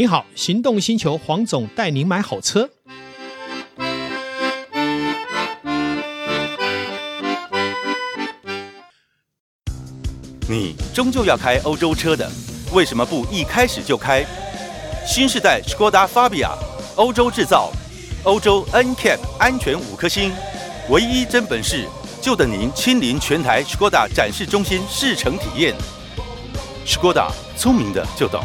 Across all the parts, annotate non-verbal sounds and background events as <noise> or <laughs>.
你好，行动星球黄总带您买好车。你终究要开欧洲车的，为什么不一开始就开新世代 Skoda Fabia？欧洲制造，欧洲 NCAP 安全五颗星，唯一真本事，就等您亲临全台 Skoda 展示中心试乘体验。Skoda，聪明的就懂。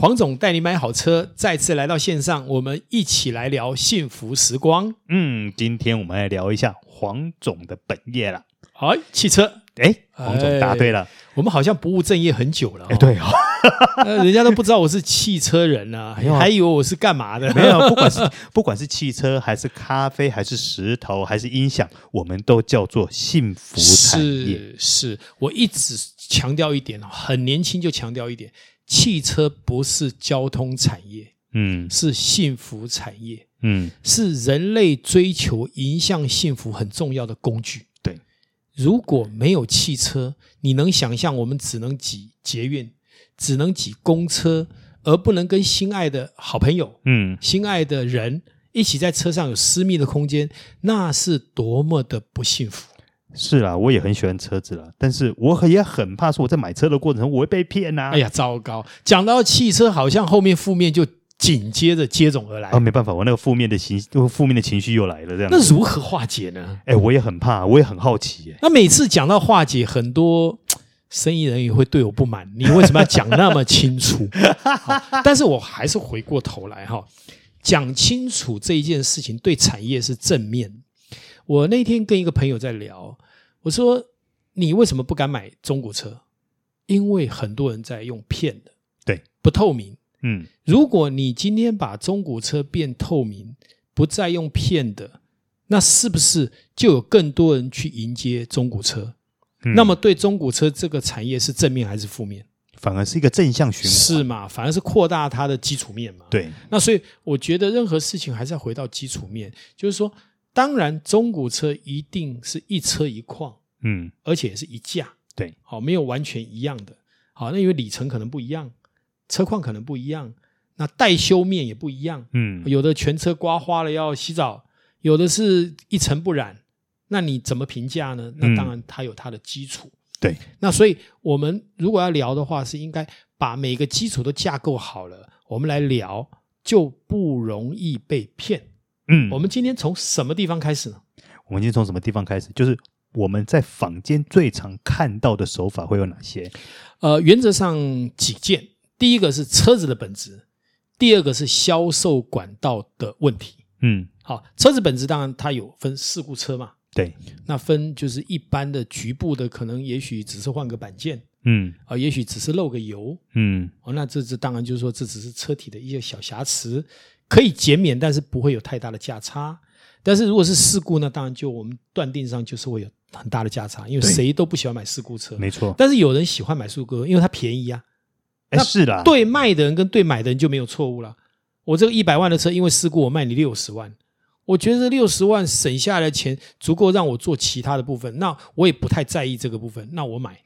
黄总带你买好车，再次来到线上，我们一起来聊幸福时光。嗯，今天我们来聊一下黄总的本业了。好，汽车。哎，黄总答对了，我们好像不务正业很久了。哎，对哦，<laughs> 人家都不知道我是汽车人啊，<laughs> 还以为我是干嘛的？没有，不管是 <laughs> 不管是汽车，还是咖啡，还是石头，还是音响，我们都叫做幸福产业。是，是我一直强调一点，很年轻就强调一点，汽车不是交通产业，嗯，是幸福产业，嗯，是人类追求迎向幸福很重要的工具。对如果没有汽车，你能想象我们只能挤捷运，只能挤公车，而不能跟心爱的好朋友、嗯，心爱的人一起在车上有私密的空间，那是多么的不幸福。是啦，我也很喜欢车子啦，但是我也很怕说我在买车的过程中我会被骗呐、啊。哎呀，糟糕！讲到汽车，好像后面负面就。紧接着接踵而来啊！没办法，我那个负面的情，负面的情绪又来了，这样。那如何化解呢？哎，我也很怕，我也很好奇。那每次讲到化解，很多生意人也会对我不满。你为什么要讲那么清楚？<laughs> 但是我还是回过头来哈，讲清楚这一件事情对产业是正面。我那天跟一个朋友在聊，我说：“你为什么不敢买中古车？因为很多人在用骗的，对，不透明。”嗯，如果你今天把中古车变透明，不再用骗的，那是不是就有更多人去迎接中古车？嗯，那么对中古车这个产业是正面还是负面？反而是一个正向循环，是嘛？反而是扩大它的基础面嘛？对。那所以我觉得任何事情还是要回到基础面，就是说，当然中古车一定是一车一况，嗯，而且是一价，对，好，没有完全一样的，好，那因为里程可能不一样。车况可能不一样，那待修面也不一样。嗯，有的全车刮花了要洗澡，有的是一尘不染。那你怎么评价呢？那当然它有它的基础。对，那所以我们如果要聊的话，是应该把每个基础都架构好了，我们来聊就不容易被骗。嗯，我们今天从什么地方开始呢？我们今天从什么地方开始？就是我们在坊间最常看到的手法会有哪些？呃，原则上几件。第一个是车子的本质，第二个是销售管道的问题。嗯，好，车子本质当然它有分事故车嘛，对，那分就是一般的局部的，可能也许只是换个板件，嗯，啊，也许只是漏个油，嗯，哦，那这这当然就是说这只是车体的一些小瑕疵，可以减免，但是不会有太大的价差。但是如果是事故呢，当然就我们断定上就是会有很大的价差，因为谁都不喜欢买事故车，没错。但是有人喜欢买事故车，因为它便宜啊。哎，是的，对卖的人跟对买的人就没有错误了。我这个一百万的车，因为事故，我卖你六十万，我觉得这六十万省下来的钱足够让我做其他的部分，那我也不太在意这个部分，那我买，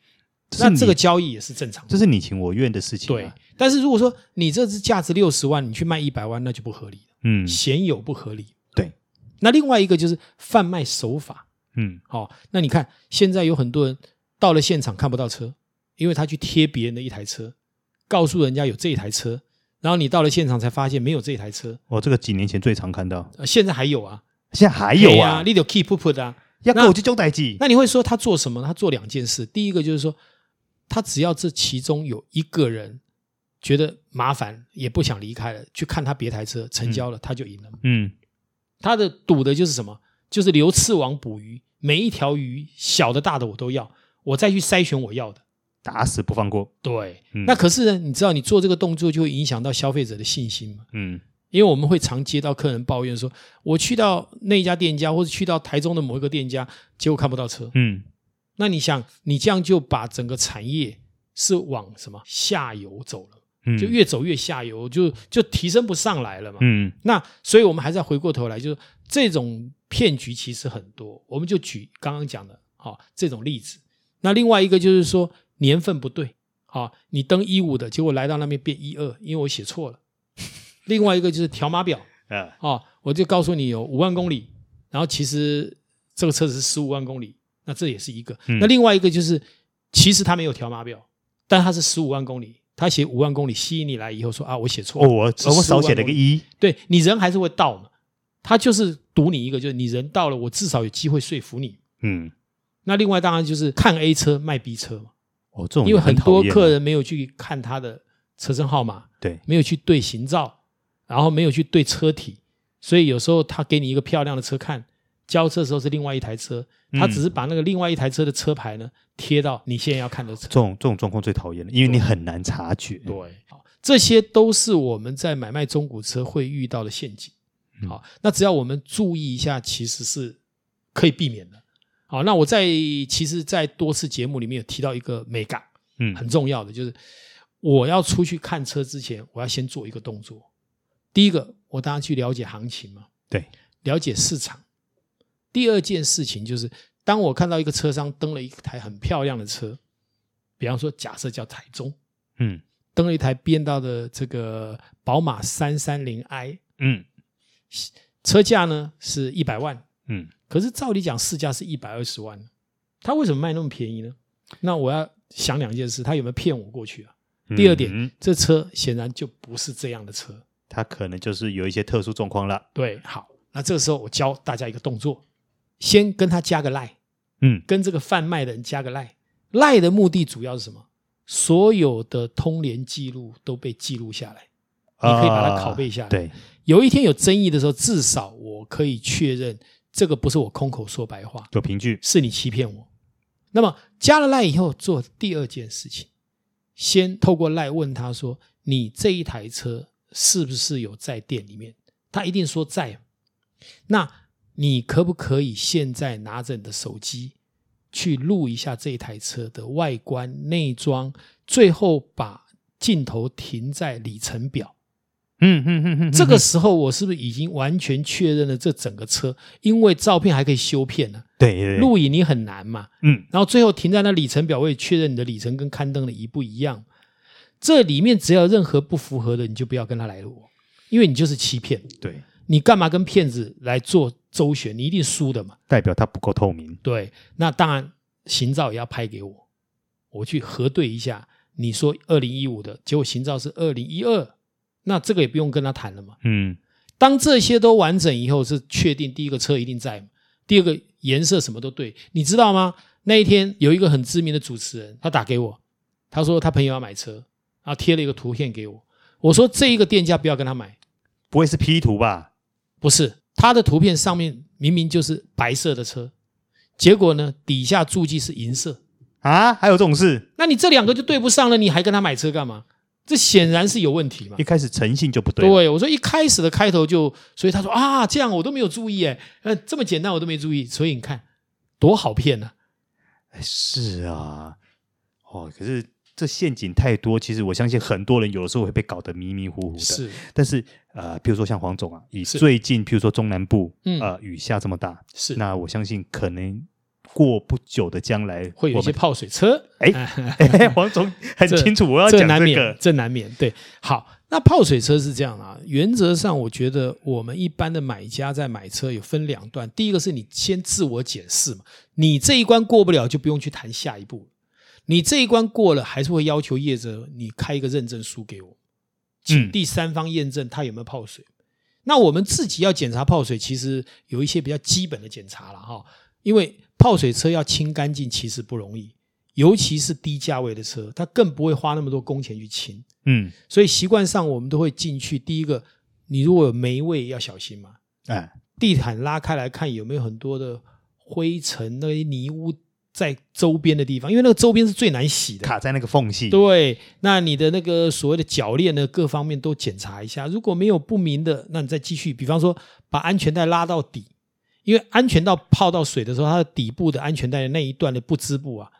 那这个交易也是正常的，这是你情我愿的事情。对，但是如果说你这只价值六十万，你去卖一百万，那就不合理。嗯，鲜有不合理。对，那另外一个就是贩卖手法。嗯，好，那你看现在有很多人到了现场看不到车，因为他去贴别人的一台车。告诉人家有这一台车，然后你到了现场才发现没有这一台车。哦，这个几年前最常看到，现在还有啊，现在还有啊，你得 keep put 啊，要跟我就交代机。那你会说他做什么？他做两件事。第一个就是说，他只要这其中有一个人觉得麻烦，也不想离开了，去看他别台车成交了，嗯、他就赢了。嗯，他的赌的就是什么？就是留刺网捕鱼，每一条鱼小的大的我都要，我再去筛选我要的。打死不放过。对，嗯、那可是呢，你知道你做这个动作就会影响到消费者的信心嘛？嗯，因为我们会常接到客人抱怨说，我去到那家店家，或者去到台中的某一个店家，结果看不到车。嗯，那你想，你这样就把整个产业是往什么下游走了？嗯，就越走越下游，就就提升不上来了嘛。嗯，那所以我们还是要回过头来，就是这种骗局其实很多，我们就举刚刚讲的，好、哦、这种例子。那另外一个就是说。年份不对，好，你登一五的结果来到那边变一二，因为我写错了。<laughs> 另外一个就是条码表，啊，哦，我就告诉你有五万公里，然后其实这个车子是十五万公里，那这也是一个。嗯、那另外一个就是，其实他没有条码表，但他是十五万公里，他写五万公里吸引你来以后说啊，我写错了，哦，我我少写了个一，对你人还是会到嘛，他就是赌你一个，就是你人到了，我至少有机会说服你。嗯，那另外当然就是看 A 车卖 B 车嘛，哦，这种因为很多客人没有去看他的车身号码，对，没有去对行照。然后没有去对车体，所以有时候他给你一个漂亮的车看，交车的时候是另外一台车，他只是把那个另外一台车的车牌呢贴到你现在要看的车。这种这种状况最讨厌了，因为你很难察觉。对，好，这些都是我们在买卖中古车会遇到的陷阱。好，那只要我们注意一下，其实是可以避免的。好，那我在其实，在多次节目里面有提到一个美感，嗯，很重要的就是我要出去看车之前，我要先做一个动作。第一个，我当然去了解行情嘛，对，了解市场。第二件事情就是，当我看到一个车商登了一台很漂亮的车，比方说假设叫台中，嗯，登了一台 BMW 的这个宝马三三零 i，嗯，车价呢是一百万，嗯，可是照理讲市价是一百二十万，他为什么卖那么便宜呢？那我要想两件事，他有没有骗我过去啊？第二点，嗯，这车显然就不是这样的车。它可能就是有一些特殊状况了。对，好，那这个时候我教大家一个动作，先跟他加个赖，嗯，跟这个贩卖的人加个赖。赖的目的主要是什么？所有的通联记录都被记录下来，你可以把它拷贝下来。对，有一天有争议的时候，至少我可以确认这个不是我空口说白话，有凭据，是你欺骗我。那么加了赖以后，做第二件事情，先透过赖问他说：“你这一台车。”是不是有在店里面？他一定说在。那你可不可以现在拿着你的手机去录一下这台车的外观、内装，最后把镜头停在里程表？嗯嗯嗯嗯。这个时候我是不是已经完全确认了这整个车？因为照片还可以修片呢。对对对。录影你很难嘛。嗯。然后最后停在那里程表，我也确认你的里程跟刊登的一不一样。这里面只要任何不符合的，你就不要跟他来录，因为你就是欺骗。对，你干嘛跟骗子来做周旋？你一定输的嘛。代表他不够透明。对，那当然行照也要拍给我，我去核对一下。你说二零一五的结果，行照是二零一二，那这个也不用跟他谈了嘛。嗯，当这些都完整以后，是确定第一个车一定在，第二个颜色什么都对。你知道吗？那一天有一个很知名的主持人，他打给我，他说他朋友要买车。然后，贴了一个图片给我，我说这一个店家不要跟他买，不会是 P 图吧？不是，他的图片上面明明就是白色的车，结果呢底下注记是银色啊，还有这种事？那你这两个就对不上了，你还跟他买车干嘛？这显然是有问题嘛。一开始诚信就不对。对，我说一开始的开头就，所以他说啊，这样我都没有注意诶，呃，这么简单我都没注意，所以你看多好骗呢？是啊，哦，可是。这陷阱太多，其实我相信很多人有的时候会被搞得迷迷糊糊的。是，但是呃，比如说像黄总啊，以最近譬如说中南部嗯呃雨下这么大，是，那我相信可能过不久的将来会有一些泡水车。哎，<laughs> 哎，黄总很清楚，我要讲这个，这难免，这难免。对，好，那泡水车是这样啊，原则上我觉得我们一般的买家在买车有分两段，第一个是你先自我检视嘛，你这一关过不了，就不用去谈下一步。你这一关过了，还是会要求业者你开一个认证书给我，请第三方验证它有没有泡水。嗯、那我们自己要检查泡水，其实有一些比较基本的检查了哈。因为泡水车要清干净，其实不容易，尤其是低价位的车，它更不会花那么多工钱去清。嗯，所以习惯上我们都会进去。第一个，你如果有霉味要小心嘛。哎，地毯拉开来看有没有很多的灰尘、那些泥污。在周边的地方，因为那个周边是最难洗的，卡在那个缝隙。对，那你的那个所谓的铰链呢，各方面都检查一下。如果没有不明的，那你再继续，比方说把安全带拉到底，因为安全带泡到水的时候，它的底部的安全带的那一段的不织布啊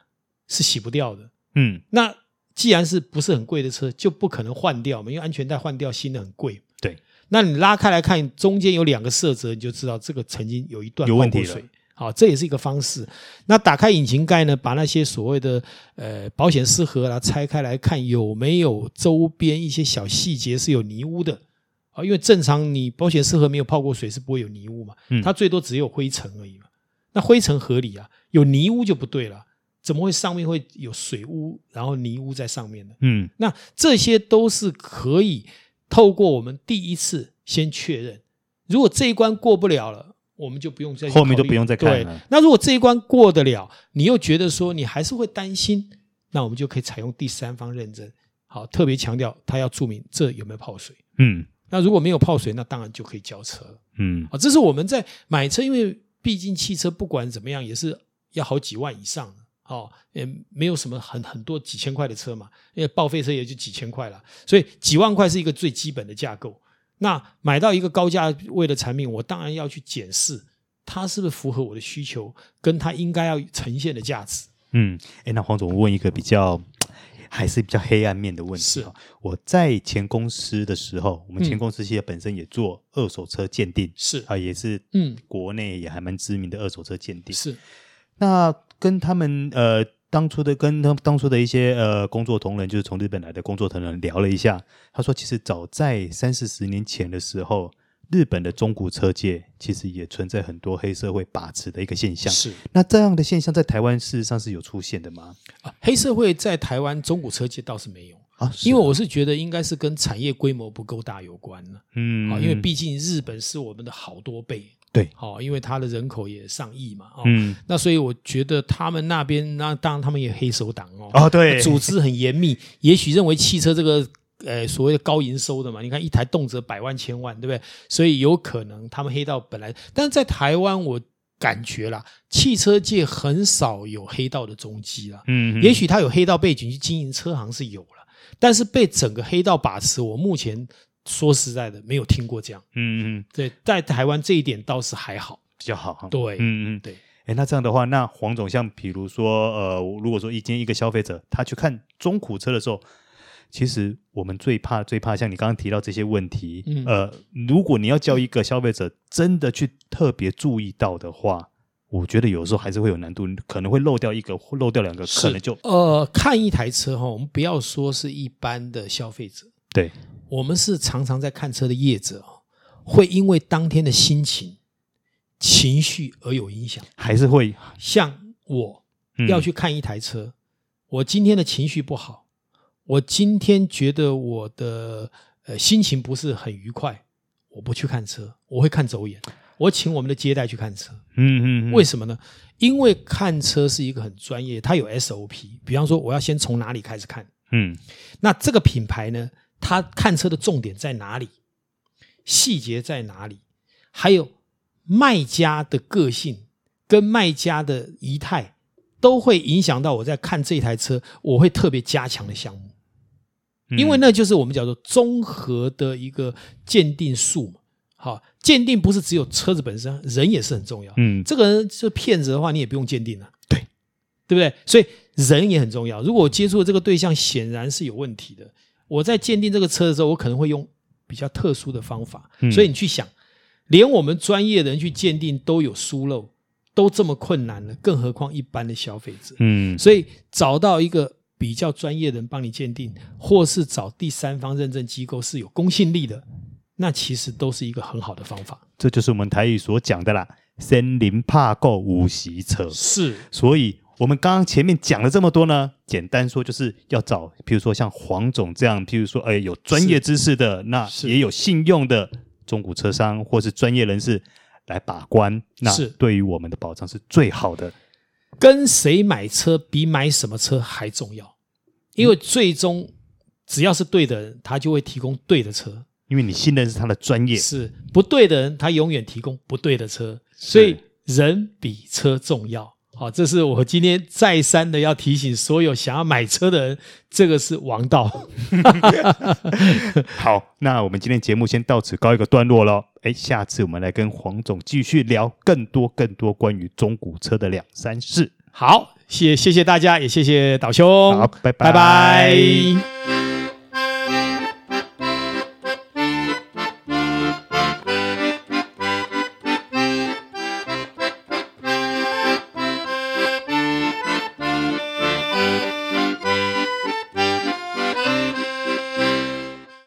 是洗不掉的。嗯，那既然是不是很贵的车，就不可能换掉嘛，因为安全带换掉新的很贵。对，那你拉开来看，中间有两个色泽，你就知道这个曾经有一段有问题了。好，这也是一个方式。那打开引擎盖呢，把那些所谓的呃保险丝盒啊拆开来看，有没有周边一些小细节是有泥污的啊？因为正常你保险丝盒没有泡过水是不会有泥污嘛，它最多只有灰尘而已嘛。那灰尘合理啊，有泥污就不对了。怎么会上面会有水污，然后泥污在上面呢？嗯，那这些都是可以透过我们第一次先确认，如果这一关过不了了。我们就不用再后面就不用再看了。那如果这一关过得了，你又觉得说你还是会担心，那我们就可以采用第三方认证。好，特别强调他要注明这有没有泡水。嗯，那如果没有泡水，那当然就可以交车了。嗯，啊，这是我们在买车，因为毕竟汽车不管怎么样也是要好几万以上。哦，也没有什么很很多几千块的车嘛，因为报废车也就几千块了，所以几万块是一个最基本的架构。那买到一个高价位的产品，我当然要去检视它是不是符合我的需求，跟它应该要呈现的价值。嗯，哎，那黄总问一个比较还是比较黑暗面的问题。是我在前公司的时候，我们前公司其实本身也做二手车鉴定，是啊，也是嗯，国内也还蛮知名的二手车鉴定。是，那跟他们呃。当初的跟他当初的一些呃工作同仁，就是从日本来的工作同仁聊了一下，他说，其实早在三四十年前的时候，日本的中古车界其实也存在很多黑社会把持的一个现象。是，那这样的现象在台湾事实上是有出现的吗？啊，黑社会在台湾中古车界倒是没有啊，因为我是觉得应该是跟产业规模不够大有关了。嗯，啊，因为毕竟日本是我们的好多倍。对，好，因为他的人口也上亿嘛，哦，嗯，那所以我觉得他们那边，那当然他们也黑手党哦，哦，对，组织很严密，<laughs> 也许认为汽车这个，呃，所谓的高营收的嘛，你看一台动辄百万千万，对不对？所以有可能他们黑道本来，但是在台湾我感觉啦，汽车界很少有黑道的踪迹啦，嗯，也许他有黑道背景去经营车行是有了，但是被整个黑道把持，我目前。说实在的，没有听过这样。嗯嗯，对，在台湾这一点倒是还好，比较好。对，嗯嗯，对。哎，那这样的话，那黄总，像比如说，呃，如果说一今天一个消费者他去看中古车的时候，其实我们最怕最怕像你刚刚提到这些问题。嗯，呃，如果你要叫一个消费者真的去特别注意到的话，我觉得有时候还是会有难度，可能会漏掉一个，漏掉两个，可能就呃，看一台车哈，我们不要说是一般的消费者，对。我们是常常在看车的业者，会因为当天的心情、情绪而有影响，还是会像我要去看一台车，嗯、我今天的情绪不好，我今天觉得我的呃心情不是很愉快，我不去看车，我会看走眼，我请我们的接待去看车，嗯嗯，嗯，为什么呢？因为看车是一个很专业，它有 SOP，比方说我要先从哪里开始看，嗯，那这个品牌呢？他看车的重点在哪里？细节在哪里？还有卖家的个性跟卖家的仪态，都会影响到我在看这台车，我会特别加强的项目，因为那就是我们叫做综合的一个鉴定术嘛。好，鉴定不是只有车子本身，人也是很重要。嗯，这个人是骗子的话，你也不用鉴定了，对，对不对？所以人也很重要。如果我接触的这个对象显然是有问题的。我在鉴定这个车的时候，我可能会用比较特殊的方法，嗯、所以你去想，连我们专业的人去鉴定都有疏漏，都这么困难了，更何况一般的消费者。嗯，所以找到一个比较专业的人帮你鉴定，或是找第三方认证机构是有公信力的，那其实都是一个很好的方法。这就是我们台语所讲的啦，“森林怕够五席车”，是，所以。我们刚刚前面讲了这么多呢，简单说就是要找，譬如说像黄总这样，譬如说，哎，有专业知识的，那也有信用的中古车商或是专业人士来把关，那对于我们的保障是最好的。跟谁买车比买什么车还重要，因为最终只要是对的人，他就会提供对的车，因为你信任是他的专业。是。不对的人，他永远提供不对的车，所以人比车重要。好，这是我今天再三的要提醒所有想要买车的人，这个是王道。<laughs> 好，那我们今天节目先到此告一个段落喽。哎，下次我们来跟黄总继续聊更多更多关于中古车的两三事。好，谢谢谢大家，也谢谢导兄。好，拜拜拜拜。